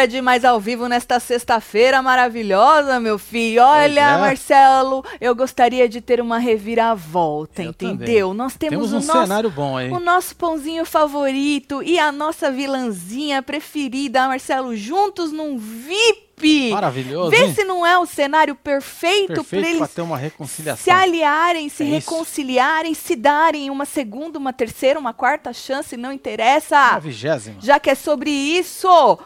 Bora de mais ao vivo nesta sexta-feira maravilhosa, meu filho. Olha, é. Marcelo, eu gostaria de ter uma reviravolta, Eu entendeu? também. Nós temos, Temos um o nosso cenário bom aí. o nosso pãozinho favorito e a nossa vilãzinha preferida, Marcelo, juntos num VIP. Maravilhoso, Vê hein? se não é o cenário perfeito, para pra eles ter uma reconciliação. se aliarem, se É isso. reconciliarem, se darem uma segunda, uma terceira, uma quarta chance, não interessa. A vigésima. Já que é sobre isso.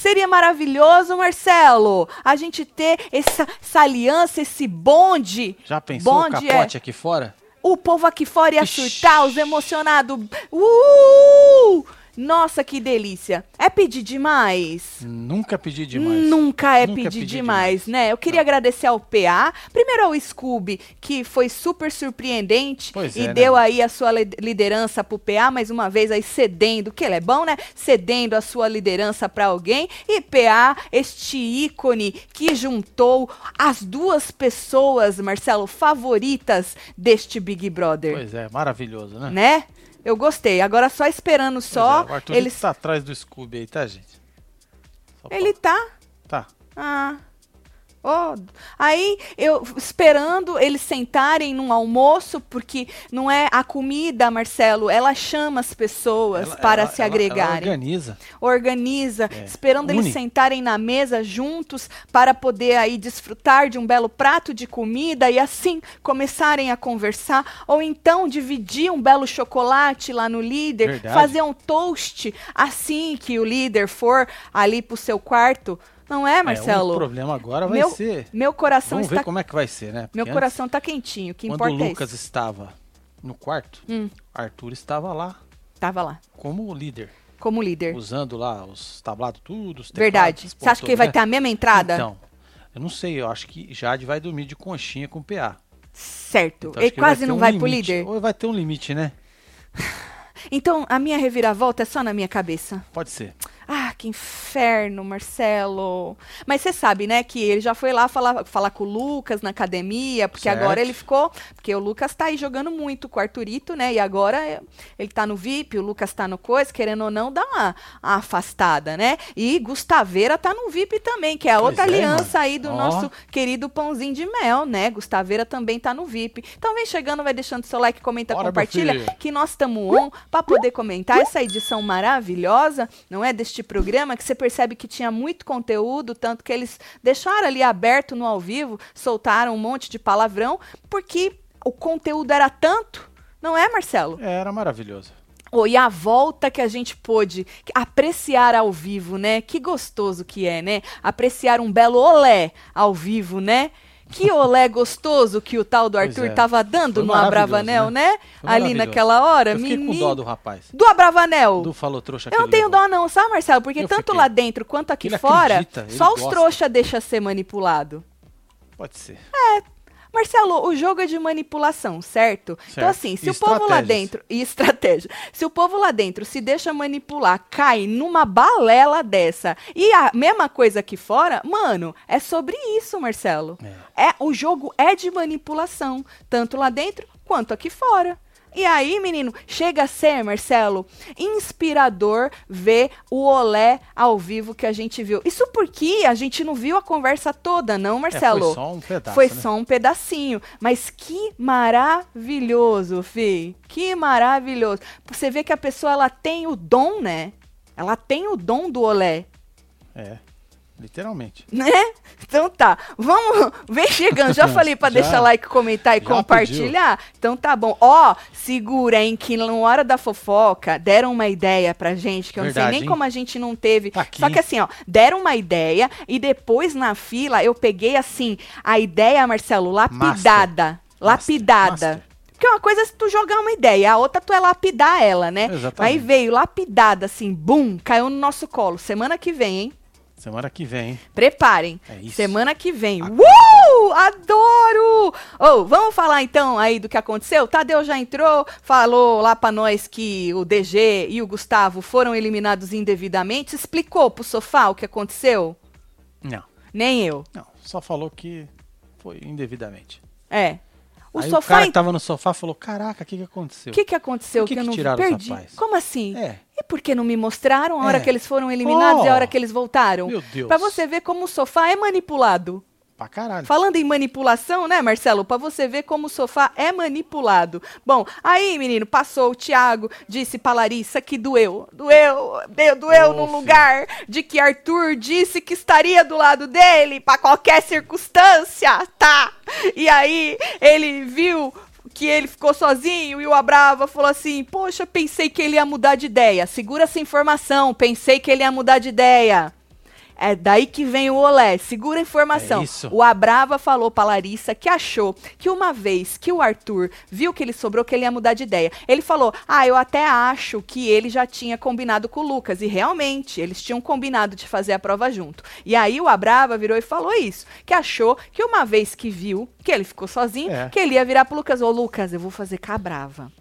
Seria maravilhoso, Marcelo, a gente ter essa, essa aliança, esse bonde. Já pensou o bonde capote é. aqui fora? O povo aqui fora ia Ixi. surtar, os emocionados. Uh! Nossa, que delícia. É pedir demais? Nunca pedi demais. Nunca é Nunca pedir pedi demais, demais. né? Eu queria agradecer ao PA, primeiro ao Scooby, que foi super surpreendente Pois e é, né? deu aí a sua li- liderança pro PA, mais uma vez aí cedendo, que ele é bom, né? Cedendo a sua liderança para alguém. E PA, este ícone que juntou as duas pessoas, Marcelo, favoritas deste Big Brother, Pois é, maravilhoso, né? né? Eu gostei. Agora só esperando só é, o Arthur eles tá atrás do Scooby aí, tá, gente? Só pra- Ele tá Tá. Ah. Ó, aí eu esperando eles sentarem num almoço, porque não é a comida, Marcelo, ela chama as pessoas Ela- para ela- se agregarem. Ela organiza. Organiza, É, esperando eles une. sentarem na mesa juntos para poder aí desfrutar de um belo prato de comida e assim começarem a conversar, ou então dividir um belo chocolate lá no líder, Verdade. fazer um toast assim que o líder for ali pro seu quarto. Não é, É, Marcelo? o problema agora vai meu, ser. meu coração Vamos está ver como é que vai ser, né? meu Porque coração tá quentinho. O que importa Quando o é Lucas isso. estava no quarto, Hum. Arthur estava lá Tava lá, como líder, como líder. usando lá os tablados tudo, os Verdade. Você acha que tudo, vai né? ter a mesma entrada? Então, eu não sei, eu acho que Jade vai dormir de conchinha com o PA. certo. Então, Ele quase ter não um vai pro limite. líder. Ou vai ter um limite, né? Então, a minha reviravolta é só na minha cabeça. Pode ser. Ah, que inferno, Marcelo. Mas você sabe, né, que ele já foi lá falar, falar com o Lucas na academia, porque Certo. agora ele ficou. Porque o Lucas tá aí jogando muito com o Arthurito, né? E agora é, ele tá no VIP, o Lucas tá no coisa, querendo ou não, dá uma, uma afastada, né? E Gustaveira tá no VIP também, que é a outra é, aliança aí do Ó. nosso querido pãozinho de mel, né? Gustaveira também tá no VIP. Então vem chegando, vai deixando seu like, comenta, Bora, compartilha, que nós estamos on para poder comentar essa edição maravilhosa, não é, deste programa, que você percebe que tinha muito conteúdo, tanto que eles deixaram ali aberto no ao vivo, soltaram um monte de palavrão, porque o conteúdo era tanto, não é, Marcelo? É, Era maravilhoso. Oh, e a volta que a gente pôde apreciar ao vivo, né? Que gostoso que é, né? Apreciar um belo olé ao vivo, né? Que olé gostoso que o tal do Pois Arthur é. tava dando no Abravanel, né? Foi Ali naquela hora. Eu fiquei com menino. dó do rapaz. Do Abravanel. Do falou trouxa Eu não tenho levou. dó não, sabe, Marcelo? Porque Eu tanto fiquei. lá dentro quanto aqui Ele fora, acredita, só os gosta. trouxa deixa ser manipulado. Pode ser. Marcelo, o jogo é de manipulação, certo? Então, Certo. assim, se E o povo lá dentro. E estratégia. Se o povo lá dentro se deixa manipular, cai numa balela dessa. E a mesma coisa aqui fora, mano, é sobre isso, Marcelo. É. o jogo é de manipulação, tanto lá dentro quanto aqui fora. E aí, menino, chega a ser, Marcelo, inspirador ver o olé ao vivo que a gente viu. Isso porque a gente não viu a conversa toda, não, Marcelo? É, foi só um pedaço. Foi né? só um pedacinho. Mas que maravilhoso, Fi. Que maravilhoso. Você vê que a pessoa ela tem o dom, né? Ela tem o dom do olé. É, literalmente. Né? Então tá. Vamos. Vem chegando. Já falei pra Já. deixar like, comentar e compartilhar? Então tá bom. Ó, segura, hein? Que na hora da fofoca deram uma ideia pra gente, que eu não Verdade, sei nem hein? como a gente não teve. Tá Só que assim, ó, deram uma ideia e depois na fila eu peguei assim, a ideia, Marcelo, lapidada. lapidada. Master. Porque uma coisa é se tu jogar uma ideia, a outra tu é lapidar ela, né? Exatamente. Aí veio lapidada, assim, bum, caiu no nosso colo. Semana que vem, hein? Semana que vem? Preparem. É isso. Semana que vem. Uh! Adoro! Ô, vamos falar então aí do que aconteceu? Tadeu já entrou, falou lá pra nós que o DG e o Gustavo foram eliminados indevidamente. Explicou pro sofá o que aconteceu? Não, Nem eu. não. Só falou que foi indevidamente. É. O Aí o sofá. cara em- que tava no sofá falou: Caraca, o que, que aconteceu? O que, que aconteceu Por que que, eu que não tiraram perdi? Como assim? É. E por que não me mostraram a hora É. que eles foram eliminados e a Oh. hora que eles voltaram? Meu Deus. Pra você ver como o sofá é manipulado. Pra caralho. Falando em manipulação, né, Marcelo? Pra você ver como o sofá é manipulado. Bom, aí, menino, passou o Thiago, disse pra Larissa que doeu. Doeu, deu, doeu num filho. lugar de que Arthur disse que estaria do lado dele pra qualquer circunstância, tá? E aí, ele viu que ele ficou sozinho e o Abrava falou assim: Poxa, pensei que ele ia mudar de ideia. Segura essa informação, pensei que ele ia mudar de ideia. É daí que vem o olé. Segura a informação. É isso. O Abrava falou pra Larissa que achou que uma vez que o Arthur viu que ele sobrou, que ele ia mudar de ideia. Ele falou: Ah, eu até acho que ele já tinha combinado com o Lucas. E realmente, eles tinham combinado de fazer a prova junto. E aí o Abrava virou e falou isso: que achou que uma vez que viu que ele ficou sozinho, É. que ele ia virar pro Lucas: Ô Lucas, eu vou fazer com a Brava.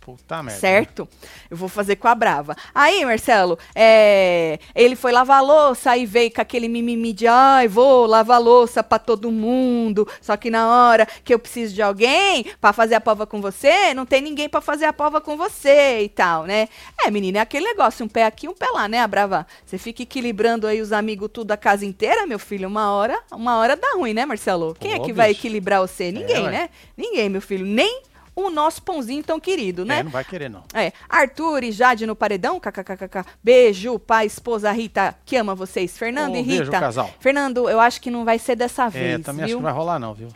Puta merda. Certo? Eu vou fazer com a Brava. Aí, Marcelo, é, ele foi lavar a louça e veio com aquele mimimi de ai, vou lavar a louça pra todo mundo. Só que na hora que eu preciso de alguém pra fazer a prova com você, não tem ninguém pra fazer a prova com você e tal, né? É, menina, é aquele negócio, um pé aqui, um pé lá, né, a Brava? Você fica equilibrando aí os amigos tudo a casa inteira, meu filho, uma hora, uma hora dá ruim, né, Marcelo? Quem é Pô, que vai bicho. equilibrar você? Ninguém, ué. né? Ninguém, meu filho. Nem o nosso pãozinho tão querido, né? É, não vai querer, não. É, Arthur e Jade no paredão, kkkk. Beijo, pai, esposa Rita, que ama vocês. Fernando e beijo, Rita. casal. Fernando, eu acho que não vai ser dessa É, vez, também acho que viu? não vai rolar, não, viu?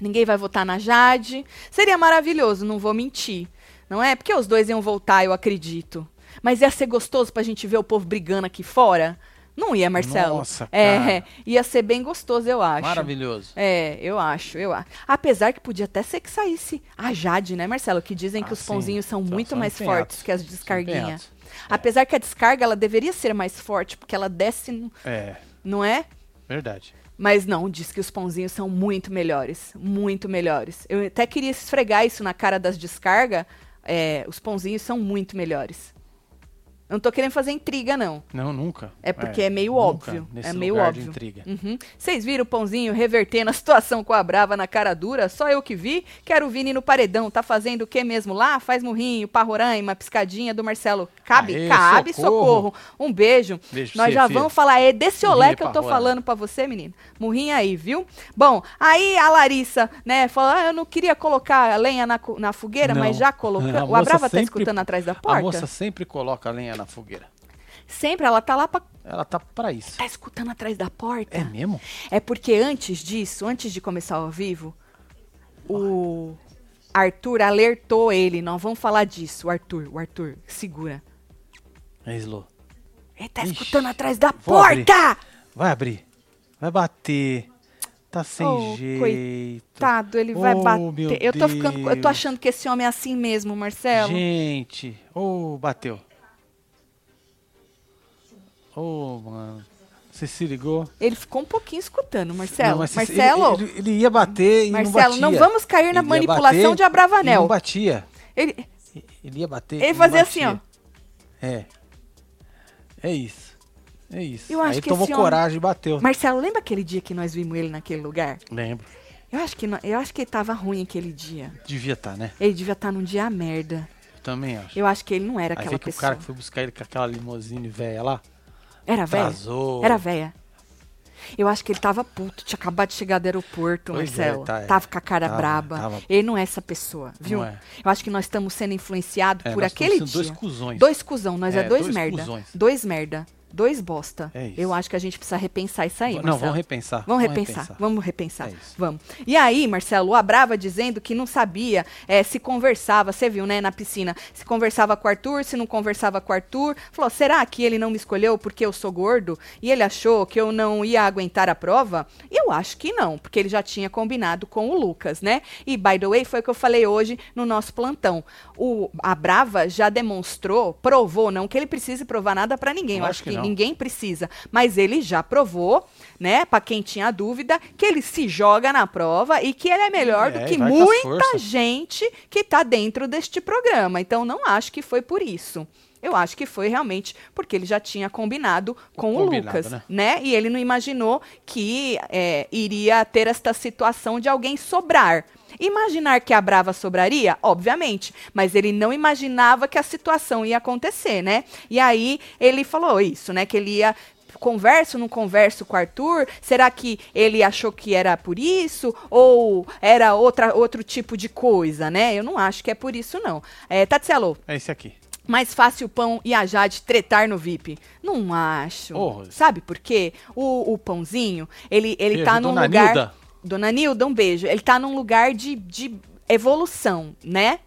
Ninguém vai votar na Jade. Seria maravilhoso, não vou mentir. Não é? Porque os dois iam voltar, eu acredito. Mas ia ser gostoso pra gente ver o povo brigando aqui fora? Não ia, Marcelo? Nossa, é, cara. ia ser bem gostoso, eu acho. Maravilhoso. É, eu acho, eu acho. Apesar que podia até ser que saísse a Jade, né, Marcelo? Que dizem que Ah, os sim. pãozinhos são São- muito são mais empenhados. fortes que as descarguinhas. empenhados. Apesar que a descarga, ela deveria ser mais forte, porque ela desce, no- É, não é? verdade. Mas não, diz que os pãozinhos são muito melhores. Muito melhores. Eu até queria esfregar isso na cara das descargas. É, os pãozinhos são muito melhores. Eu não tô querendo fazer intriga, não. Não, nunca. É porque é, meio nunca óbvio. Nesse É meio lugar de óbvio. intriga. Uhum. Vocês viram o pãozinho revertendo a situação com a Brava na cara dura? Só eu que vi. Quero o Vini no paredão. Tá fazendo o que mesmo lá? Faz murrinho, parroraima, piscadinha do Marcelo. Cabe? Aê, Cabe, socorro. socorro. Um beijo. Beijo Nós já filha. vamos falar. É desse olé que eu tô falando pra você, menino. Murrinho aí, viu? Bom, aí a Larissa, né, falou: ah, eu não queria colocar a lenha na, na fogueira, Não. mas já colocou. A O moça Abrava tá escutando atrás da A porta? moça sempre coloca a lenha na fogueira. Sempre, ela tá lá pra. Ela tá pra isso. Tá escutando atrás da porta? É mesmo? É porque antes disso, antes de começar ao vivo, o Arthur alertou ele. Não vamos falar disso, o Arthur. O Arthur, segura. É Slow. Ele tá Ixi, escutando atrás da vou abrir. porta! Vai abrir. Vai bater. Tá sem Oh, jeito. Tado, ele vai Oh, bater. meu Eu tô ficando, eu tô achando que esse homem é assim mesmo, Marcelo. Gente. Ô, bateu. Ô, mano. Você se ligou? Ele ficou um pouquinho escutando, Marcelo. Não, mas Marcelo, Ele, ele- ele ia bater e Marcelo, não não vamos cair na Ele manipulação de Abravanel. Não batia. ele, Ele ia bater. ele fazia assim, ó. É. É isso. É isso. Eu acho Aí que tomou esse homem- coragem e bateu. Marcelo, lembra aquele dia que nós vimos ele naquele lugar? Lembro. Eu acho que, eu acho que ele tava ruim aquele dia. Devia estar, né? Ele devia estar num dia merda. Eu também acho. Eu acho que ele não era Aí aquela vê que pessoa. o cara que foi buscar ele com aquela limousine velha lá, Era velha? atrasou. Era velha. Eu acho que ele tava puto, tinha acabado de chegar do aeroporto, Pois Marcelo. é, tá, é. Tava com a cara Tava, braba. tava. Ele não é essa pessoa, viu? É. Eu acho que nós estamos sendo influenciados É, por aquele dia. dois cuzões. Dois cuzão, nós é, É, dois, dois merda. cuzões. Dois merda. Dois bosta. É isso. Eu acho que a gente precisa repensar isso aí, Não, Marcelo. vamos repensar. Vamos repensar, vamos repensar. É. Vamos. E aí, Marcelo, o Abrava dizendo que não sabia eh, se conversava, você viu, né, na piscina, se conversava com o Arthur, se não conversava com o Arthur. Falou, será que ele não me escolheu porque eu sou gordo e ele achou que eu não ia aguentar a prova? Eu acho que não, porque ele já tinha combinado com o Lucas, né? E, by the way, foi o que eu falei hoje no nosso plantão. O, a Brava já demonstrou, provou, não que ele precise provar nada pra ninguém. Eu Lógico acho que que não. Ninguém precisa. Mas ele já provou, né, Pra quem tinha dúvida, que ele se joga na prova e que ele é melhor É, do que muita gente que tá dentro deste programa. Então não acho que foi por isso. Eu acho que foi realmente porque ele já tinha combinado com o Lucas, né? né? E ele não imaginou que é, iria ter esta situação de alguém sobrar. Imaginar que a Brava sobraria? Obviamente. Mas ele não imaginava que a situação ia acontecer, né? E aí ele falou isso, né? Que ele ia converso, não converso com o Arthur? Será que ele achou que era por isso? Ou era outra, outro tipo de coisa, né? Eu não acho que é por isso, não. É, Tatselo. É esse aqui. Mais fácil o Pão e a Jade tretar no VIP. Não acho. Oh. Sabe por quê? O, o Pãozinho, ele, ele tá num lugar... Nilda. Dona Nilda, um beijo. Ele tá num lugar de, de evolução, né?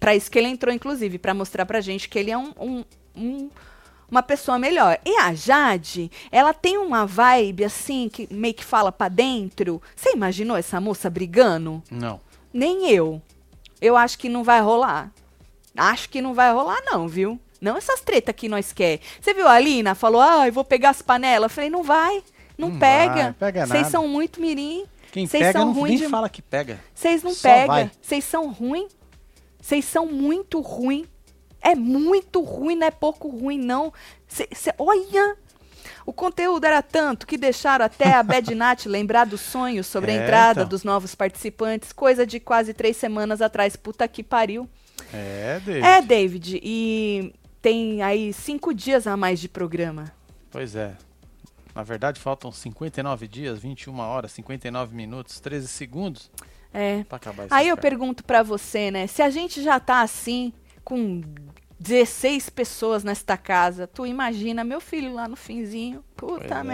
Pra isso que ele entrou, inclusive, pra mostrar pra gente que ele é um, um- um- uma pessoa melhor. E a Jade, ela tem uma vibe assim, que meio que fala pra dentro. Você imaginou essa moça brigando? Não. Nem eu. Eu acho que não vai rolar. Acho que não vai rolar, não, viu? Não essas tretas que nós quer. Você viu a Lina? Falou, ah, eu vou pegar as panelas. Eu falei, não vai. Não, Não pega. vai, pega Vocês são muito mirim. Quem Vocês pega são não, ruim nem de- fala que pega. Vocês não Só pegam. vai. Vocês são ruim. Vocês são muito ruim. É muito ruim, não é pouco ruim, não. Cê, cê- olha! O conteúdo era tanto que deixaram até a Bad Nat lembrar dos sonhos sobre a É, entrada então. dos novos participantes. Coisa de quase três semanas atrás. Puta que pariu. É, David. É, David. E tem aí cinco dias a mais de programa. Pois é. Na verdade, faltam 59 dias, 21 horas, 59 minutos, 13 segundos É. pra acabar Aí eu inferno. pergunto pra você, né? Se a gente já tá assim, com 16 pessoas nesta casa, tu imagina meu filho lá no finzinho? Puta Pois é.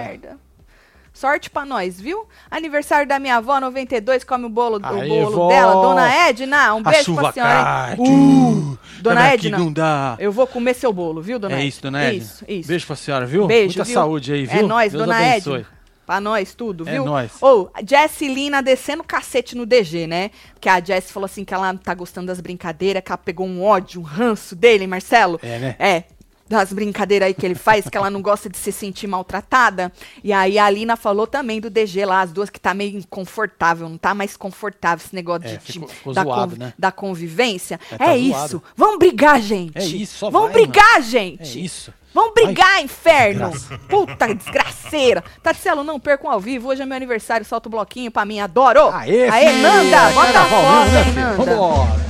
Sorte pra nós, viu? Aniversário da minha avó, 92, come o bolo, Aê, o bolo vó! dela. Dona Edna, um A beijo chuva pra senhora. cai. hein? Uh, dona Edna, não dá. eu vou comer seu bolo, viu, dona É Edna? isso, dona Edna. Isso, isso. Beijo pra senhora, viu? Beijo, Muita viu? saúde aí, viu? É nóis, Deus dona abençoe. Edna. Pra nós, tudo, É viu? nóis. Ou, Jess Lina descendo o cacete no DG, né? Porque a Jess falou assim que ela não tá gostando das brincadeiras, que ela pegou um ódio, um ranço dele, Marcelo. É, né? É. Das brincadeiras aí que ele faz, que ela não gosta de se sentir maltratada. E aí a Lina falou também do DG lá, as duas que tá meio inconfortável, não tá mais confortável esse negócio É, de, ficou- ficou da, zoado, né? da convivência. É, É, tá isso. zoado. Vamos brigar, gente. É isso, Vamos vai, brigar, mano. gente. É isso. Vamos brigar, inferno! Desgraça. Puta desgraceira! Tatselo, não percam ao vivo. Hoje é meu aniversário, solta o bloquinho pra mim, adoro! Aê, Aê filho! Nanda! É Bota a foto, hein? Nanda! Vambora!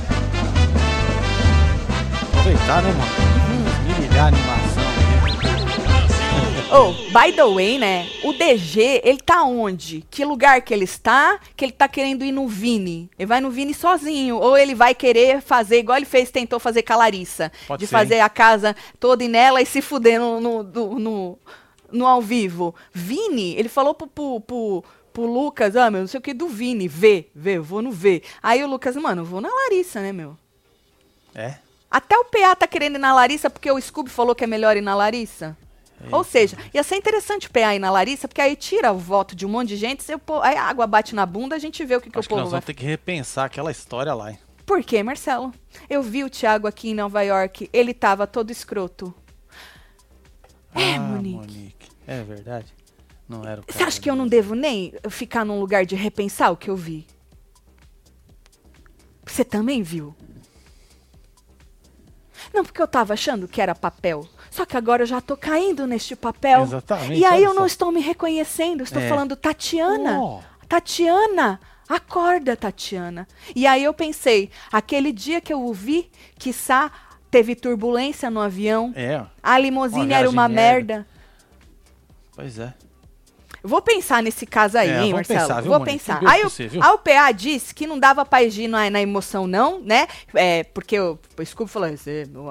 Aproveitar, né, mano? Animação aqui. Oh, by the way, né? O DG, ele tá onde? Que lugar que ele está? Que ele tá querendo ir no Vini. Ele vai no Vini sozinho. Ou ele vai querer fazer igual ele fez, tentou fazer com a Larissa. Pode de ser, fazer a casa toda nela e se fuder no, no, no, no- no ao vivo. Vini, ele falou pro, pro, pro, pro Lucas, ah, meu, não sei o que do Vini. Vê, vê, vou no V. Aí o Lucas, mano, vou na Larissa, né, meu? É? Até o PA tá querendo ir na Larissa porque o Scooby falou que é melhor ir na Larissa. Ou seja, ia ser interessante o PA ir na Larissa, porque aí tira o voto de um monte de gente, se po- aí a água bate na bunda, a gente vê o que, que o Acho que povo nós vai vamos ter que repensar aquela história lá, hein? Por quê, Marcelo? Eu vi o Thiago aqui em Nova York, ele tava todo escroto. É, ah, Monique. É verdade. Não era o Você acha que eu não devo nem ficar num lugar de repensar o que eu vi? Você também viu? Não, porque eu tava achando que era papel. Só que agora eu já tô caindo neste papel. Exatamente, E aí eu não só. estou me reconhecendo. Estou É. falando, Tatiana. Oh. Tatiana, acorda, Tatiana. E aí eu pensei, aquele dia que eu o vi, que Sá teve turbulência no avião, É, a limusine Uma era uma merda. merda. pois é. Vou pensar nesse caso aí, É, hein, Marcelo? pensar, viu, Vou pensar. Aí o, você, a UPA disse que não dava pra agir na, na emoção, não, né? É, porque o, o Scooby falou: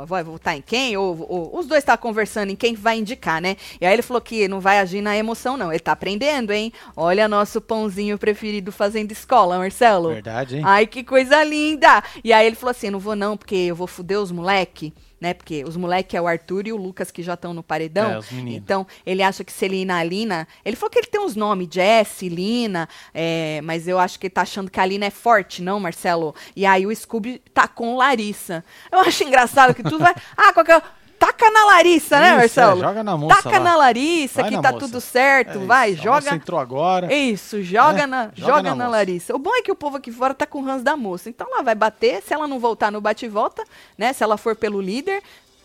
vai votar em quem? Ou, ou- os dois estavam conversando em quem vai indicar, né? E aí ele falou que não vai agir na emoção, não. Ele tá aprendendo, hein? Olha nosso pãozinho preferido fazendo escola, Marcelo. Verdade, hein? Ai, que coisa linda! E aí ele falou assim: não vou não, porque eu vou fuder os moleque, né? Porque os moleque é o Arthur e o Lucas que já estão no paredão. É, os meninos. Então, ele acha que se ele ir na Lina. Ele falou que ele tem uns nomes, Jess, Lina, é, mas eu acho que ele tá achando que a Lina é forte, não, Marcelo? E aí o Scooby tá com Larissa. Eu acho engraçado que tudo vai. Ah, qualquer. Taca na Larissa, né, Isso, Marcelo? é, joga na moça Taca lá. na Larissa, Vai que na tá moça. tudo certo. É vai, isso, a moça joga. entrou agora. Isso, joga, É, na, joga joga, na na. Larissa. O bom é que o povo aqui fora tá com o ranço da moça. Então ela vai bater, se ela não voltar no bate e volta, né? Se ela for pelo líder,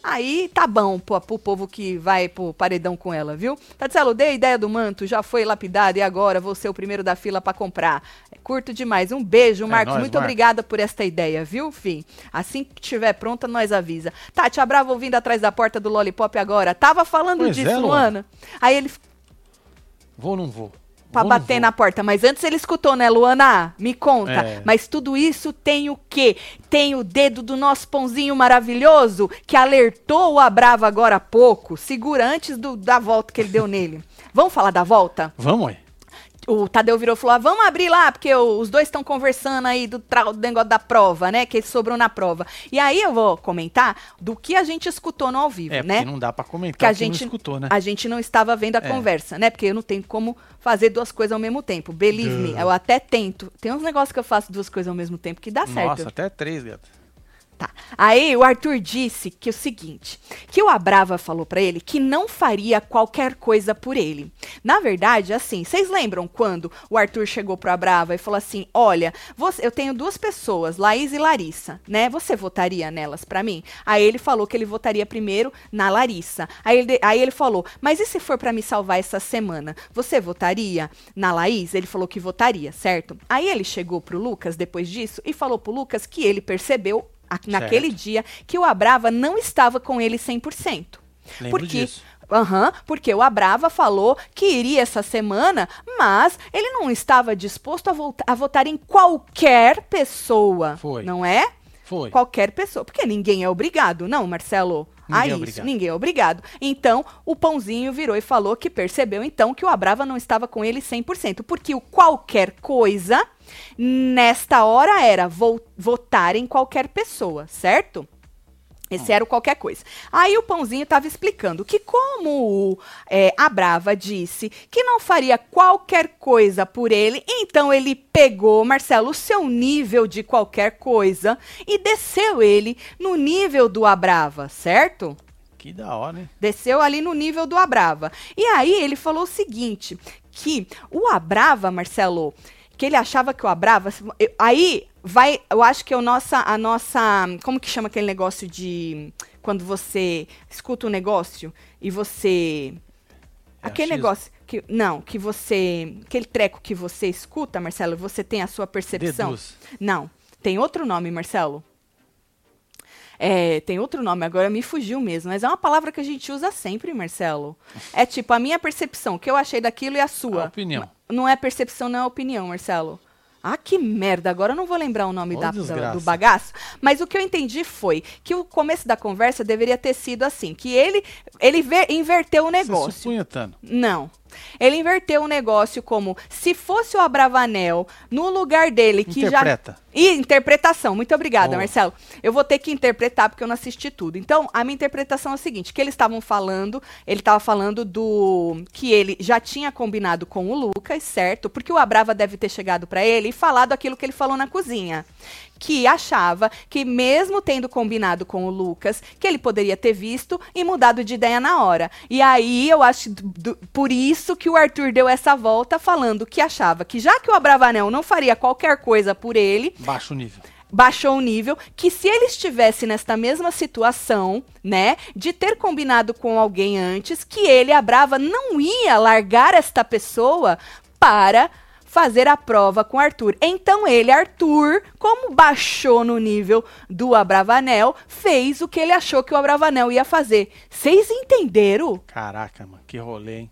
Aí tá bom pro, pro povo que vai pro paredão com ela, viu? Tatielo, dei a ideia do manto, já foi lapidado e agora vou ser o primeiro da fila para comprar. É curto demais. Um beijo, É Marcos. nóis, Muito Marcos. obrigada por esta ideia, viu, Fim? Assim que tiver pronta, nós avisa. Tati, a Brava ouvindo atrás da porta do Lollipop agora. Tava falando Pois disso, é, Luana. Luana. Aí ele Vou ou não vou? Não bater na porta. Mas antes ele escutou, né, Luana? Me conta. É. Mas tudo isso tem o quê? Tem o dedo do nosso pãozinho maravilhoso que alertou o Abrava agora há pouco. Segura antes do- da volta que ele deu nele. Vamos falar da volta? Vamos aí. O Tadeu virou e falou: ah, vamos abrir lá, porque os dois estão conversando aí do, do negócio da prova, né? Que sobrou na prova. E aí eu vou comentar do que a gente escutou no ao vivo, É, né? porque não dá pra comentar que a gente, não escutou, né? a gente não estava vendo a É. conversa, né? Porque eu não tenho como fazer duas coisas ao mesmo tempo. Believe me, Duh. eu até tento. Tem uns negócios que eu faço duas coisas ao mesmo tempo que dá certo. Nossa, até três, gata. Tá. Aí o Arthur disse que o seguinte, que o Abrava falou pra ele que não faria qualquer coisa por ele. Na verdade, assim, vocês lembram quando o Arthur chegou pro Abrava e falou assim: "Olha, você- eu tenho duas pessoas, Laís e Larissa, né? Você votaria nelas pra mim?" Aí ele falou que ele votaria primeiro na Larissa. Aí ele, aí ele falou: "Mas e se for pra me salvar essa semana? Você votaria na Laís?" Ele falou que votaria, certo? Aí ele chegou pro Lucas depois disso e falou pro Lucas que ele percebeu naquele dia que o Abrava não estava com ele 100%. Lembro porque, disso. Aham, porque o Abrava falou que iria essa semana, mas ele não estava disposto a, a votar em qualquer pessoa. Foi. Não é? Foi. Qualquer pessoa. Porque ninguém é obrigado, não, Marcelo? Ninguém a isso, ninguém é obrigado. Então, o Pãozinho virou e falou que percebeu, então, que o Abrava não estava com ele 100%. Porque o qualquer coisa, nesta hora, era vo- votar em qualquer pessoa, certo? Esse era o qualquer coisa. Aí o Pãozinho estava explicando que como o, é, a Brava disse que não faria qualquer coisa por ele, então ele pegou, Marcelo, o seu nível de qualquer coisa e desceu ele no nível do Abrava, certo? Que da hora, hein? Desceu ali no nível do Abrava. E aí ele falou o seguinte, que o Abrava, Marcelo, que ele achava que o Abrava, eu- aí vai, eu acho que é o nossa, a nossa, como que chama aquele negócio de quando você escuta um negócio e você É aquele achismo? negócio que não, que você, aquele treco que você escuta, Marcelo, você tem a sua percepção. Deduz. Não, tem outro nome, Marcelo. É, tem outro nome, agora me fugiu mesmo, mas é uma palavra que a gente usa sempre, Marcelo. É tipo a minha percepção, o que eu achei daquilo e a sua. A opinião. Não é percepção, não é opinião, Marcelo. Ah, que merda, agora eu não vou lembrar o nome Ô, da, da- do bagaço. Mas o que eu entendi foi que o começo da conversa deveria ter sido assim, que ele, ele ver- inverteu o Você negócio. supunhetando. Não. Ele inverteu o negócio como se fosse o Abravanel no lugar dele que Interpreta. já e interpretação. Muito obrigada, Boa. Marcelo. Eu vou ter que interpretar porque eu não assisti tudo. Então, a minha interpretação é a seguinte, que eles estavam falando, ele estava falando do que ele já tinha combinado com o Lucas, certo? Porque o Abrava deve ter chegado para ele e falado aquilo que ele falou na cozinha que achava que mesmo tendo combinado com o Lucas, que ele poderia ter visto e mudado de ideia na hora. E aí eu acho do- do- por isso que o Arthur deu essa volta falando que achava que já que o Abravanel não faria qualquer coisa por ele, Baixa o nível. baixou o nível, que se ele estivesse nesta mesma situação, né, de ter combinado com alguém antes, que ele, a Brava, não ia largar esta pessoa para fazer a prova com Arthur. Então ele, Arthur, como baixou no nível do Abravanel, fez o que ele achou que o Abravanel ia fazer. Vocês entenderam? Caraca, mano. Que rolê, hein?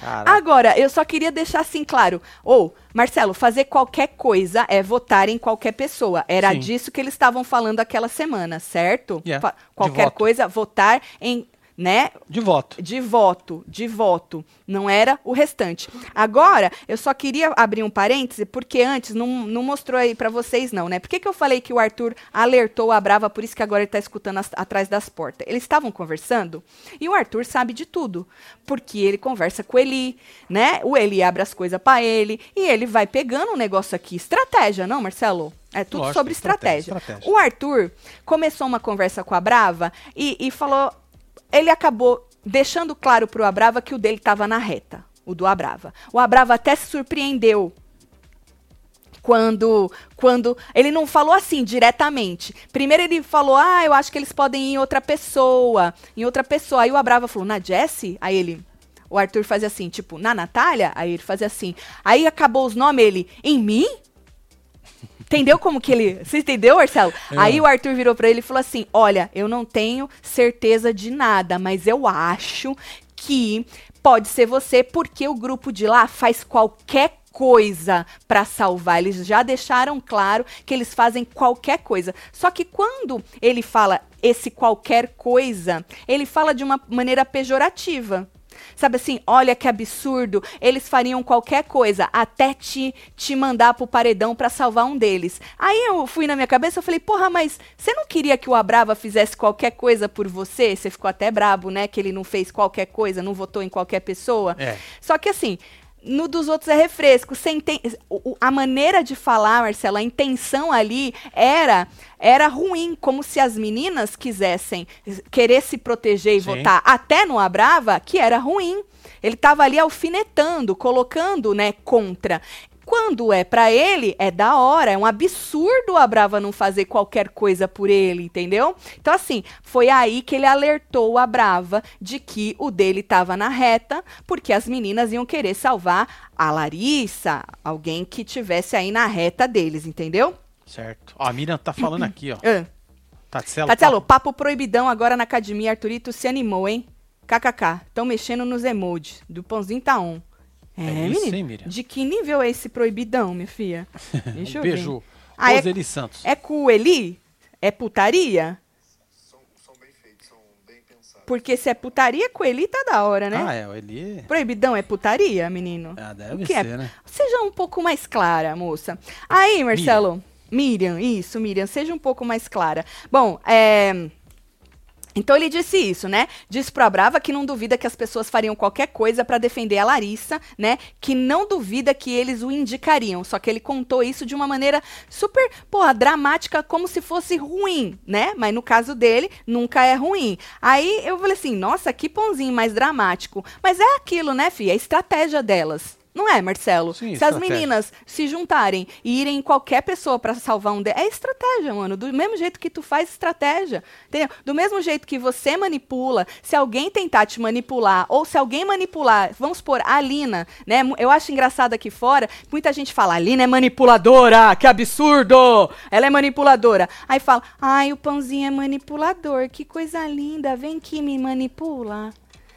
Caraca. Agora, eu só queria deixar assim claro. Ou, Marcelo, fazer qualquer coisa é votar em qualquer pessoa. Era Sim. disso que eles estavam falando aquela semana, certo? Yeah, qualquer coisa, votar em, né? De voto. De voto, de voto. Não era o restante. Agora, eu só queria abrir um parêntese, porque antes não, não mostrou aí pra vocês, não, né? Por que, que eu falei que o Arthur alertou a Brava, por isso que agora ele tá escutando as- atrás das portas? Eles estavam conversando e o Arthur sabe de tudo. Porque ele conversa com o Eli, né? O Eli abre as coisas pra ele e ele vai pegando um negócio aqui. Estratégia, não, Marcelo? É tudo Lógico, sobre estratégia, estratégia. estratégia. O Arthur começou uma conversa com a Brava e, e falou. Ele acabou deixando claro pro Abrava que o dele estava na reta, o do Abrava. O Abrava até se surpreendeu quando quando ele não falou assim diretamente. Primeiro ele falou: "Ah, eu acho que eles podem ir em outra pessoa, em outra pessoa". Aí o Abrava falou: "Na Jessie?" Aí ele o Arthur fazia assim, tipo, "Na Natália?" Aí ele fazia assim. Aí acabou os nomes ele: "Em mim?" Entendeu como que ele. Você entendeu, Marcelo? É. Aí o Arthur virou para ele e falou assim: Olha, eu não tenho certeza de nada, mas eu acho que pode ser você, porque o grupo de lá faz qualquer coisa para salvar. Eles já deixaram claro que eles fazem qualquer coisa. Só que quando ele fala esse qualquer coisa, ele fala de uma maneira pejorativa. Sabe assim, olha que absurdo, eles fariam qualquer coisa, até te, te mandar pro paredão para salvar um deles. Aí eu fui na minha cabeça, eu falei, porra, mas você não queria que o Abrava fizesse qualquer coisa por você? Você ficou até brabo, né, que ele não fez qualquer coisa, não votou em qualquer pessoa? É. Só que assim, no dos outros é refresco. A maneira de falar, Marcela, a intenção ali era era ruim, como se as meninas quisessem querer se proteger e Sim. votar até no Abrava, que era ruim. Ele estava ali alfinetando, colocando, né, contra. Quando é para ele, é da hora. É um absurdo a Brava não fazer qualquer coisa por ele, entendeu? Então, assim, foi aí que ele alertou a Brava de que o dele estava na reta, porque as meninas iam querer salvar a Larissa, alguém que tivesse aí na reta deles, entendeu? Certo. Ó, a Miriam tá falando aqui, ó. Uh. Tatselo, Tatselo papo. papo proibidão agora na academia. Arthurito se animou, hein? KKK. Estão mexendo nos emojis. Do pãozinho tá on. É, é isso. Hein, Miriam? De que nível é esse proibidão, minha filha? Deixa um eu beijo. ver. Ah, é, Santos. É Eli? É putaria? São, são, bem feitos, são bem pensados. Porque se é putaria, Eli tá da hora, né? Ah, é, o Eli... Proibidão é putaria, menino? Ah, deve o que é? ser, é? né? Seja um pouco mais clara, moça. Aí, Marcelo... Miriam. Miriam, isso, Miriam, seja um pouco mais clara. Bom, é... Então ele disse isso, né? Disse pro Brava que não duvida que as pessoas fariam qualquer coisa para defender a Larissa, né? Que não duvida que eles o indicariam. Só que ele contou isso de uma maneira super, porra, dramática, como se fosse ruim, né? Mas no caso dele, nunca é ruim. Aí eu falei assim, nossa, que pãozinho mais dramático. Mas é aquilo, né, filha? É a estratégia delas. Não é, Marcelo? Sim, se as meninas se juntarem e irem em qualquer pessoa para salvar um deles, é estratégia, mano. Do mesmo jeito que tu faz estratégia. Entendeu? Do mesmo jeito que você manipula, se alguém tentar te manipular, ou se alguém manipular, vamos supor, a Alina, né? Eu acho engraçado aqui fora, muita gente fala, Alina é manipuladora, que absurdo! Ela é manipuladora. Aí fala, ai, o pãozinho é manipulador, que coisa linda, vem que me manipula.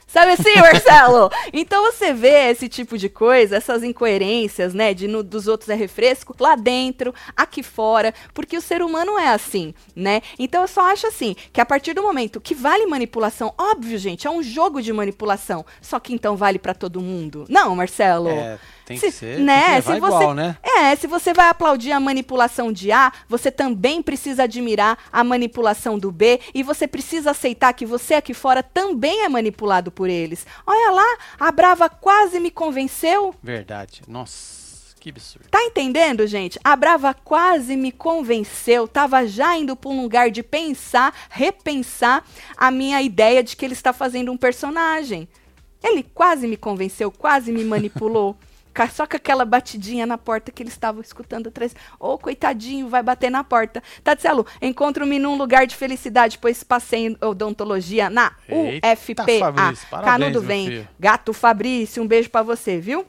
Sabe assim, Marcelo? então você vê esse tipo de coisa, essas incoerências, né, de no, dos outros é refresco, lá dentro, aqui fora, porque o ser humano é assim, né? Então eu só acho assim, que a partir do momento que vale manipulação, óbvio, gente, é um jogo de manipulação, só que então vale para todo mundo. Não, Marcelo. É. Tem se, que ser, né? Tem que se você, igual, né? É, se você vai aplaudir a manipulação de A, você também precisa admirar a manipulação do B e você precisa aceitar que você aqui fora também é manipulado por eles. Olha lá, a Brava quase me convenceu. Verdade. Nossa. Que absurdo. Tá entendendo, gente? A Brava quase me convenceu. Tava já indo para um lugar de pensar, repensar a minha ideia de que ele está fazendo um personagem. Ele quase me convenceu, quase me manipulou. só com aquela batidinha na porta que eles estavam escutando atrás. Ô, oh, coitadinho, vai bater na porta. Tatielo, encontro-me num lugar de felicidade, pois passei em odontologia na Eita, UFPA. Fabrício, Canudo vem. Gato Fabrício, um beijo para você, viu?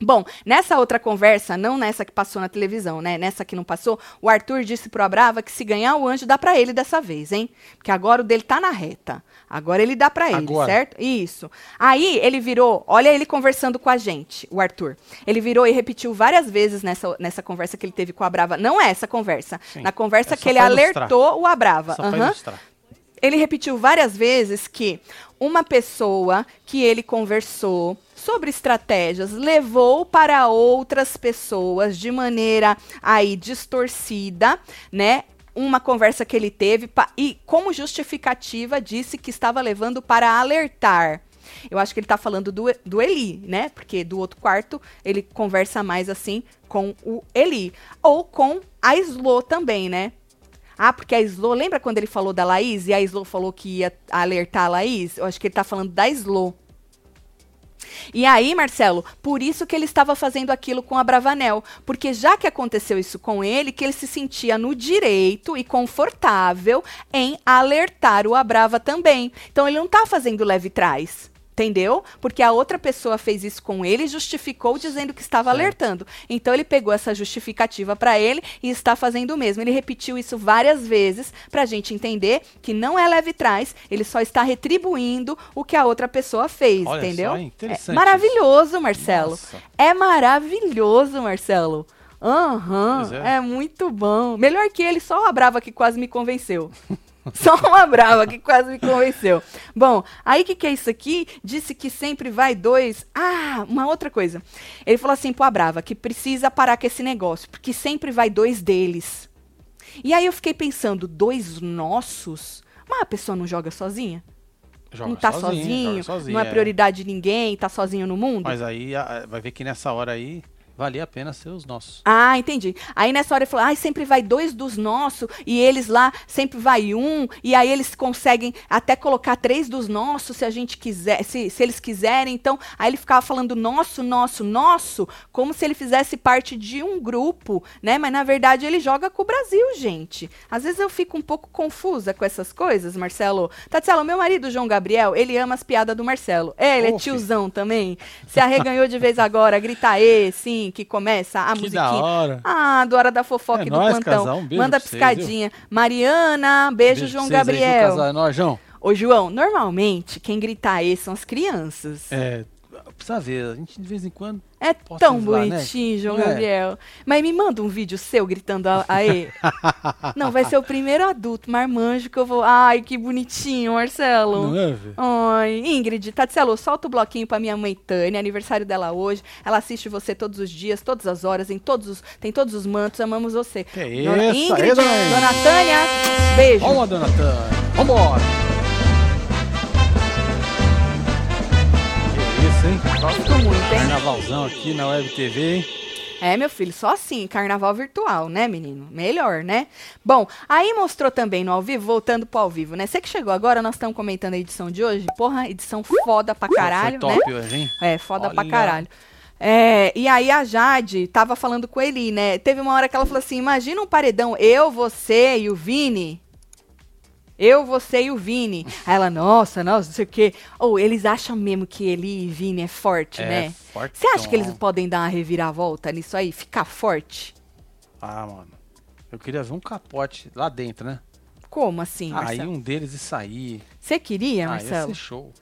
Bom, nessa outra conversa, não nessa que passou na televisão, né? Nessa que não passou, o Arthur disse pro Abrava que se ganhar o anjo dá para ele dessa vez, hein? Porque agora o dele tá na reta. Agora ele dá para ele, agora. certo? Isso. Aí ele virou, olha ele conversando com a gente, o Arthur. Ele virou e repetiu várias vezes nessa, nessa conversa que ele teve com a Brava. Não é essa conversa. Sim. Na conversa é que ele alertou o Abrava. Só uhum. Ele repetiu várias vezes que uma pessoa que ele conversou sobre estratégias levou para outras pessoas de maneira aí distorcida, né? Uma conversa que ele teve e como justificativa disse que estava levando para alertar. Eu acho que ele está falando do, do Eli, né? Porque do outro quarto ele conversa mais assim com o Eli. Ou com a Slo também, né? Ah, porque a Slo, lembra quando ele falou da Laís e a Slo falou que ia alertar a Laís? Eu acho que ele está falando da Slo. E aí, Marcelo, por isso que ele estava fazendo aquilo com a Bravanel, porque já que aconteceu isso com ele, que ele se sentia no direito e confortável em alertar o Abrava também. Então ele não está fazendo leve trás. Entendeu? Porque a outra pessoa fez isso com ele e justificou dizendo que estava certo. alertando. Então ele pegou essa justificativa para ele e está fazendo o mesmo. Ele repetiu isso várias vezes para a gente entender que não é leve trás, ele só está retribuindo o que a outra pessoa fez, Olha entendeu? Só, é maravilhoso, Marcelo. Nossa. É maravilhoso, Marcelo. Aham, uhum, é. é. muito bom. Melhor que ele, só a Brava que quase me convenceu. Só uma brava que quase me convenceu. Bom, aí o que, que é isso aqui? Disse que sempre vai dois. Ah, uma outra coisa. Ele falou assim pro Brava que precisa parar com esse negócio, porque sempre vai dois deles. E aí eu fiquei pensando, dois nossos? Mas a pessoa não joga sozinha? Joga não tá sozinho, sozinho, sozinho não é, é, prioridade de ninguém, tá sozinho no mundo? Mas aí a, vai ver que nessa hora aí Valia a pena ser os nossos. Ah, entendi. Aí nessa hora ele falou, ah, sempre vai dois dos nossos, e eles lá sempre vai um, e aí eles conseguem até colocar três dos nossos, se a gente quiser, se, se eles quiserem. Então, aí ele ficava falando nosso, nosso, nosso, como se ele fizesse parte de um grupo, né? Mas na verdade ele joga com o Brasil, gente. Às vezes eu fico um pouco confusa com essas coisas, Marcelo. Tatiana, meu marido, João Gabriel, ele ama as piadas do Marcelo. É, ele é tiozão também. Se arreganhou de vez agora, grita e, sim que começa a que musiquinha. Da hora. Ah, do Hora da Fofoca é e do nóis, Plantão. Casal, um Manda piscadinha. Vocês, Mariana, beijo, beijo João Gabriel. Aí, casal, é nóis, João. Ô, João, normalmente quem grita aí são as crianças. É, precisa ver, a gente de vez em quando. É tão bonitinho, né? João é. Gabriel. Mas me manda um vídeo seu gritando aí. Não, vai ser o primeiro adulto marmanjo que eu vou. Ai, que bonitinho, Marcelo. Não é, Ai, Ingrid, Tatselo, solta o bloquinho pra minha mãe Tânia, aniversário dela hoje. Ela assiste você todos os dias, todas as horas, em todos os, tem todos os mantos, amamos você. Que dona isso, Ingrid, aí, dona, dona Tânia, beijo. Vamos, dona Tânia. Vambora. Gosto muito, hein? Carnavalzão aqui na Web TV, hein? É, meu filho, só assim, carnaval virtual, né, menino? Melhor, né? Bom, aí mostrou também no ao vivo, voltando pro ao vivo, né? Você que chegou agora, nós estamos comentando a edição de hoje. Porra, edição foda pra caralho, Foi top né? Hoje, hein? É, foda Olha. pra caralho. É, e aí a Jade tava falando com ele, né? Teve uma hora que ela falou assim: imagina um paredão, eu, você e o Vini. Eu, você e o Vini. Aí ela, nossa, nossa, não sei o quê. Ou oh, eles acham mesmo que ele e Vini é forte, é, né? Forte Você acha que eles podem dar uma reviravolta nisso aí? Ficar forte? Ah, mano. Eu queria ver um capote lá dentro, né? Como assim, Marcelo? Aí um deles e sair. Você queria, ah, Marcelo? Ia ser show.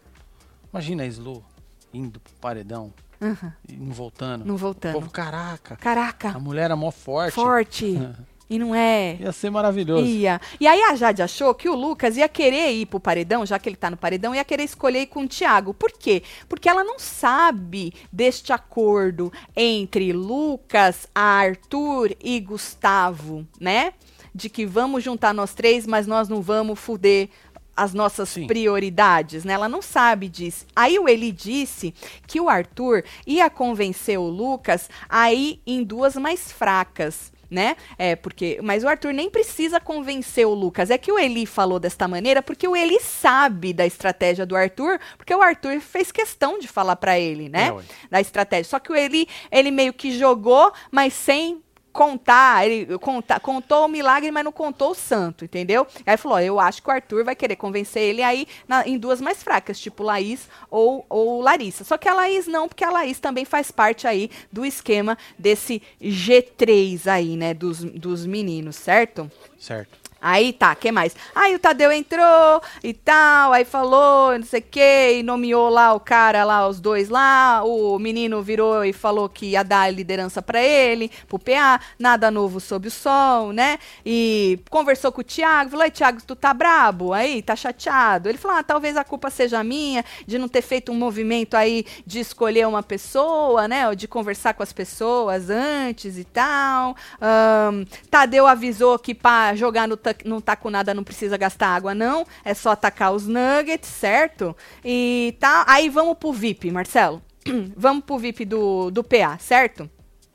Imagina a Slow indo pro paredão. Uhum. E não voltando. Não voltando. O povo, caraca. Caraca. A mulher é mó forte. Forte. E não é. Ia ser maravilhoso. Ia. E aí a Jade achou que o Lucas ia querer ir pro paredão, já que ele tá no paredão, ia querer escolher ir com o Thiago. Por quê? Porque ela não sabe deste acordo entre Lucas, Arthur e Gustavo, né? De que vamos juntar nós três, mas nós não vamos fuder as nossas Sim. prioridades, né? Ela não sabe disso. Aí o Eli disse que o Arthur ia convencer o Lucas a ir em duas mais fracas né? É, porque. Mas o Arthur nem precisa convencer o Lucas. É que o Eli falou desta maneira porque o Eli sabe da estratégia do Arthur, porque o Arthur fez questão de falar para ele, né? É, da estratégia. Só que o Eli, ele meio que jogou, mas sem contar, ele conta, contou o milagre, mas não contou o santo, entendeu? Aí falou: ó, eu acho que o Arthur vai querer convencer ele aí na, em duas mais fracas, tipo Laís ou, ou Larissa. Só que a Laís não, porque a Laís também faz parte aí do esquema desse G3 aí, né? Dos, dos meninos, certo? Certo. Aí tá, que mais? Aí o Tadeu entrou e tal, aí falou, não sei o que, e nomeou lá o cara lá, os dois lá. O menino virou e falou que ia dar liderança para ele, pro PA, nada novo sob o sol, né? E conversou com o Thiago, falou: Thiago, tu tá brabo? Aí, tá chateado? Ele falou: ah, talvez a culpa seja minha de não ter feito um movimento aí de escolher uma pessoa, né? Ou de conversar com as pessoas antes e tal. Um, Tadeu avisou que para jogar no não tá com nada, não precisa gastar água, não. É só atacar os nuggets, certo? E tá. Aí vamos pro VIP, Marcelo. vamos pro VIP do, do PA, certo?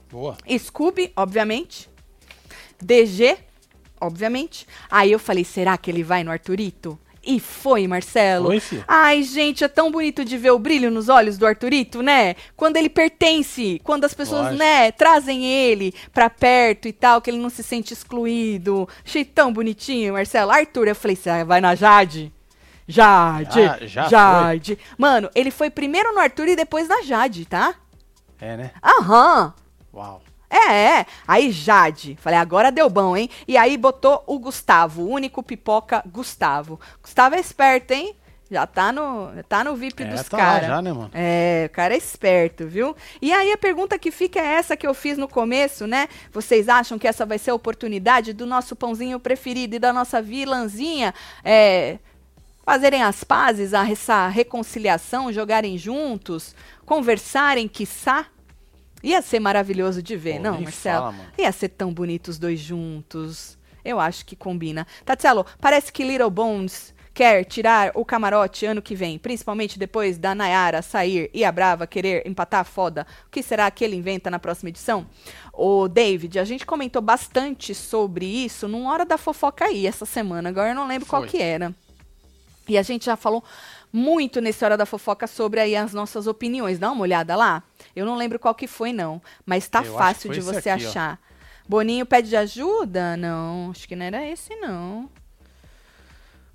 Boa. Scooby, obviamente. DG, obviamente. Aí eu falei, será que ele vai no Arthurito? E foi, Marcelo. Foi, filho. Ai, gente, é tão bonito de ver o brilho nos olhos do Arthurito, né? Quando ele pertence, quando as pessoas, Lógico. né, trazem ele pra perto e tal, que ele não se sente excluído. Achei tão bonitinho, Marcelo. Arthur, eu falei, você vai na Jade? Jade, Já- já Jade. Mano, ele foi primeiro no Arthur e depois na Jade, tá? É, né? Aham. Uau. É, é. Aí Jade. Falei, agora deu bom, hein? E aí botou o Gustavo, o único pipoca Gustavo. Gustavo é esperto, hein? Já tá no, tá no VIP É, dos tá lá caras. já, né, mano? É, o cara é esperto, viu? E aí a pergunta que fica é essa que eu fiz no começo, né? Vocês acham que essa vai ser a oportunidade do nosso pãozinho preferido e da nossa vilãzinha é, fazerem as pazes, a- essa reconciliação, jogarem juntos, conversarem, quiçá? Ia ser maravilhoso de ver, Pô, não, Marcelo? fala. Ia ser tão bonito os dois juntos. Eu acho que combina. Tatielo, parece que Little Bones quer tirar o camarote ano que vem, principalmente depois da Nayara sair e a Brava querer empatar a foda. O que será que ele inventa na próxima edição? Ô, David, a gente comentou bastante sobre isso num Hora da Fofoca aí essa semana. Agora eu não lembro qual Foi. que era. E a gente já falou muito nesse Hora da Fofoca sobre aí as nossas opiniões. Dá uma olhada lá. Eu não lembro qual que foi, não. Mas tá Eu fácil de você aqui, ó. achar. Boninho pede ajuda? Não, acho que não era esse, não.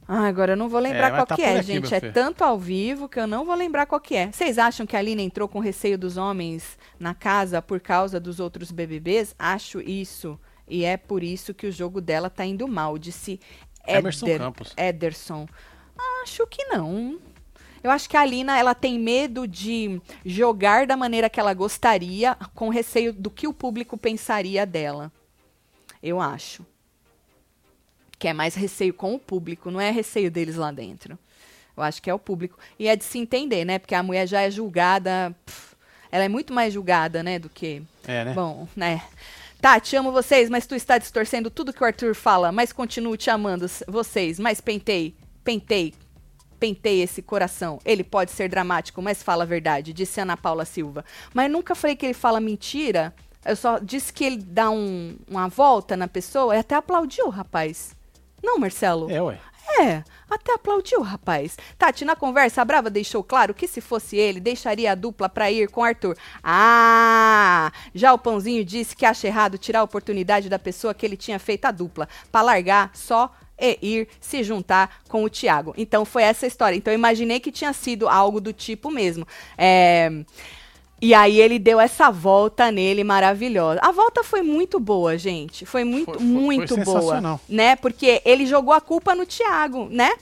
Ah, agora eu não vou lembrar É, qual tá que é, aqui, gente. É filho. tanto ao vivo que eu não vou lembrar qual que é. Vocês acham que a Aline entrou com receio dos homens na casa por causa dos outros BBBs? Acho isso. E é por isso que o jogo dela tá indo mal, disse Emerson Éder- Campos. Ederson. Acho que não. Eu acho que a Alina, ela tem medo de jogar da maneira que ela gostaria, com receio do que o público pensaria dela. Eu acho. Que é mais receio com o público, não é receio deles lá dentro. Eu acho que é o público. E é de se entender, né? Porque a mulher já é julgada. pff, ela é muito mais julgada, né? Do que É, né? Bom, né? Tá, te amo vocês, mas tu está distorcendo tudo que o Arthur fala, mas continuo te amando vocês, mas pentei, pentei, pentei esse coração. Ele pode ser dramático, mas fala a verdade, disse Ana Paula Silva. Mas nunca falei que ele fala mentira. Eu só disse que ele dá um- uma volta na pessoa e até aplaudiu, rapaz. Não, Marcelo? É, ué. É, até aplaudiu, rapaz. Tati, na conversa, a Brava deixou claro que se fosse ele, deixaria a dupla pra ir com Arthur. Ah! Já o Pãozinho disse que acha errado tirar a oportunidade da pessoa que ele tinha feito a dupla, pra largar só e ir se juntar com o Thiago. Então foi essa história. Então eu imaginei que tinha sido algo do tipo mesmo. É. E aí ele deu essa volta nele maravilhosa. A volta foi muito boa, gente. Foi muito, Foi- foi- muito foi boa, né? Porque ele jogou a culpa no Thiago, né?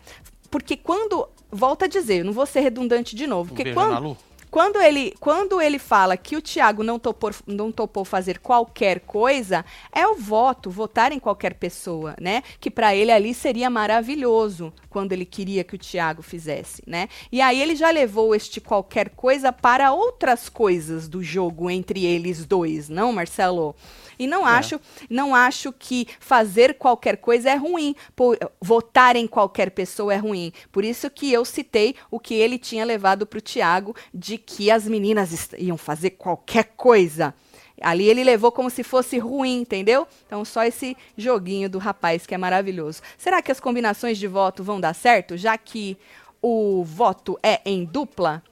Porque quando volta a dizer, não vou ser redundante de novo, Um porque quando. Quando ele, quando ele fala que o Thiago não topou, não topou fazer qualquer coisa, é o voto, votar em qualquer pessoa, né? Que pra ele ali seria maravilhoso quando ele queria que o Thiago fizesse, né? E aí ele já levou este qualquer coisa para outras coisas do jogo entre eles dois, não, Marcelo? E não É. acho, não acho que fazer qualquer coisa é ruim, por, votar em qualquer pessoa é ruim. Por isso que eu citei o que ele tinha levado para o Tiago de que as meninas iam fazer qualquer coisa. Ali ele levou como se fosse ruim, entendeu? Então só esse joguinho do rapaz que é maravilhoso. Será que as combinações de voto vão dar certo, já que o voto é em dupla?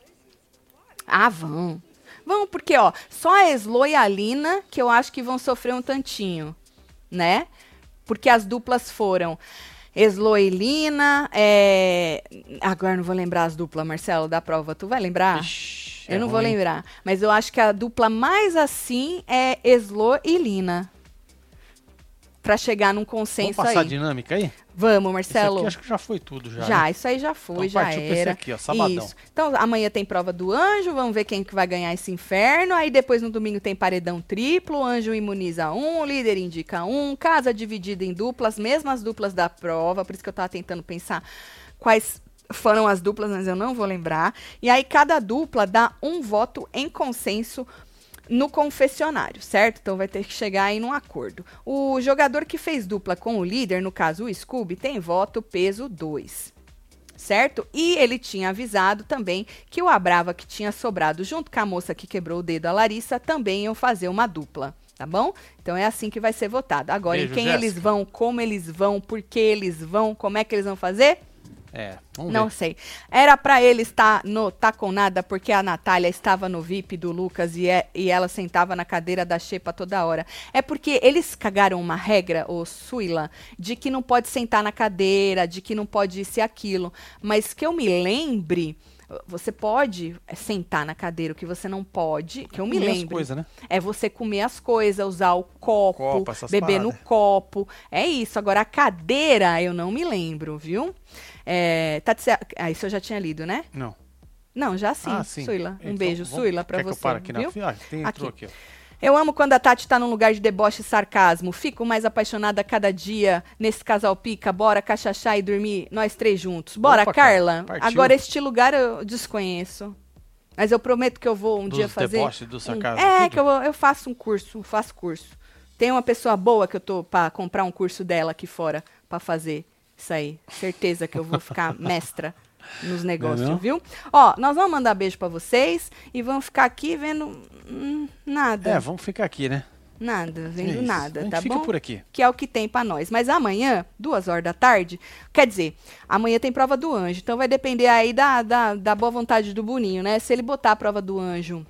Ah, vão. Vão, porque, ó, só a Slo e a Lina que eu acho que vão sofrer um tantinho, né? Porque as duplas foram Slo e Lina, é... Agora não vou lembrar as duplas, Marcelo, da prova. Tu vai lembrar? Ixi, eu é não vou ruim. lembrar. Mas eu acho que a dupla mais assim é Slo e Lina. Pra chegar num Vamos consenso passar a aí. dinâmica aí? Vamos, Marcelo. aqui acho que já foi tudo já. Já, né? isso aí já foi, Então já partiu pra esse era. aqui, ó, sabadão. Isso. Então amanhã tem prova do anjo, vamos ver quem que vai ganhar esse inferno. Aí depois no domingo tem paredão triplo, anjo imuniza um, líder indica um, casa dividida em duplas, mesmas duplas da prova, por isso que eu tava tentando pensar quais foram as duplas, mas eu não vou lembrar. E aí cada dupla dá um voto em consenso no confessionário, certo? Então vai ter que chegar aí num acordo. O jogador que fez dupla com o líder, no caso o Scooby, tem voto peso 2. Certo? E ele tinha avisado também que o Abrava que tinha sobrado junto com a moça que quebrou o dedo, a Larissa, também iam fazer uma dupla. Tá bom? Então é assim que vai ser votado. Agora, Beijo, em quem Jéssica. eles vão, como eles vão, por que eles vão, como é que eles vão fazer? É, vamos Não ver. sei. Era pra ele estar no Tá com Nada porque a Natália estava no VIP do Lucas e, é- e ela sentava na cadeira da Xepa toda hora. É porque eles cagaram uma regra, o Suila, de que não pode sentar na cadeira, de que não pode isso e aquilo. Mas que eu me lembre, você pode é, sentar na cadeira, o que você não pode, que eu me Comer as lembro. coisas, né? É você comer as coisas, usar o copo, Copo, beber no paradas. copo. É isso. Agora, a cadeira, eu não me lembro, viu? É, tá, ah, isso eu já tinha lido, né? Não. Não, já sim. ah, sim. Suila, um Então, beijo, vamos- Suila, pra quer que você. eu aqui viu? na fila? Ah, tem, entrou aqui. ó. Eu amo quando a Tati tá num lugar de deboche e sarcasmo. Fico mais apaixonada a cada dia nesse casal pica. Bora cachachar e dormir nós três juntos. Bora, Opa, Carla. partiu. Agora, este lugar eu desconheço. Mas eu prometo que eu vou um Dos dia fazer. deboche, do um- sarcasmo, É, tudo? que eu, eu faço um curso, faço curso. Tem uma pessoa boa que eu tô pra comprar um curso dela aqui fora pra fazer isso aí. Certeza que eu vou ficar mestra nos negócios, não? viu? Ó, nós vamos mandar beijo pra vocês e vamos ficar aqui vendo nada. É, vamos ficar aqui, né? Nada, É vendo isso. nada, tá fica bom? por aqui. Que é o que tem pra nós. Mas amanhã, duas horas da tarde, quer dizer, amanhã tem prova do anjo. Então vai depender aí da, da, da boa vontade do Boninho, né? Se ele botar a prova do anjo.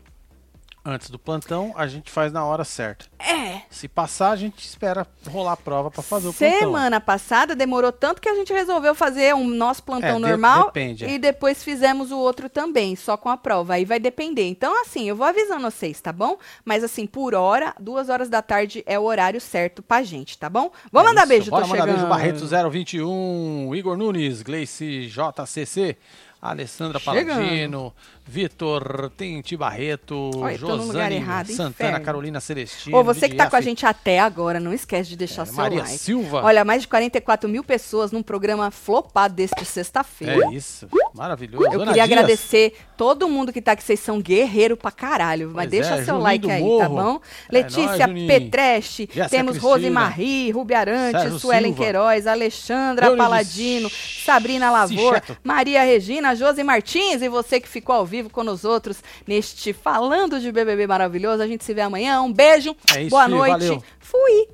Antes do plantão, a gente faz na hora certa. É. Se passar, a gente espera rolar a prova pra fazer o plantão. Semana passada demorou tanto que a gente resolveu fazer um nosso plantão É, de- normal depende, é. e depois fizemos o outro também, só com a prova. Aí vai depender. Então, assim, eu vou avisando vocês, tá bom? Mas assim, por hora, duas horas da tarde é o horário certo pra gente, tá bom? Vou É mandar isso. beijo, Bora tô mandar chegando. beijo Barreto 021, Igor Nunes, Gleice JCC, Alessandra Chegando. Paladino, Vitor Tente Barreto, Olha, Josane errado, Santana, inferno. Carolina Celestino. Ô, você que tá com a gente até agora, não esquece de deixar é, seu Maria like. Silva. Olha, mais de 44 mil pessoas num programa flopado deste sexta-feira. É isso, maravilhoso. Eu Ana queria Dias, agradecer todo mundo que tá aqui, vocês são guerreiro pra caralho. Mas Pois deixa é, seu Juninho like aí, tá Morro. bom? É Letícia Juninho. Petreche, Jéssica temos Cristina. Rose Marie, Rubi Arantes, Suelen Silva. Queiroz, Alexandra Leonides Paladino, Sabrina Lavor. Maria Regina, Josi Martins e você que ficou ao vivo com nós outros neste Falando de BBB maravilhoso. A gente se vê amanhã. Um beijo, É isso, boa noite. valeu. Fui.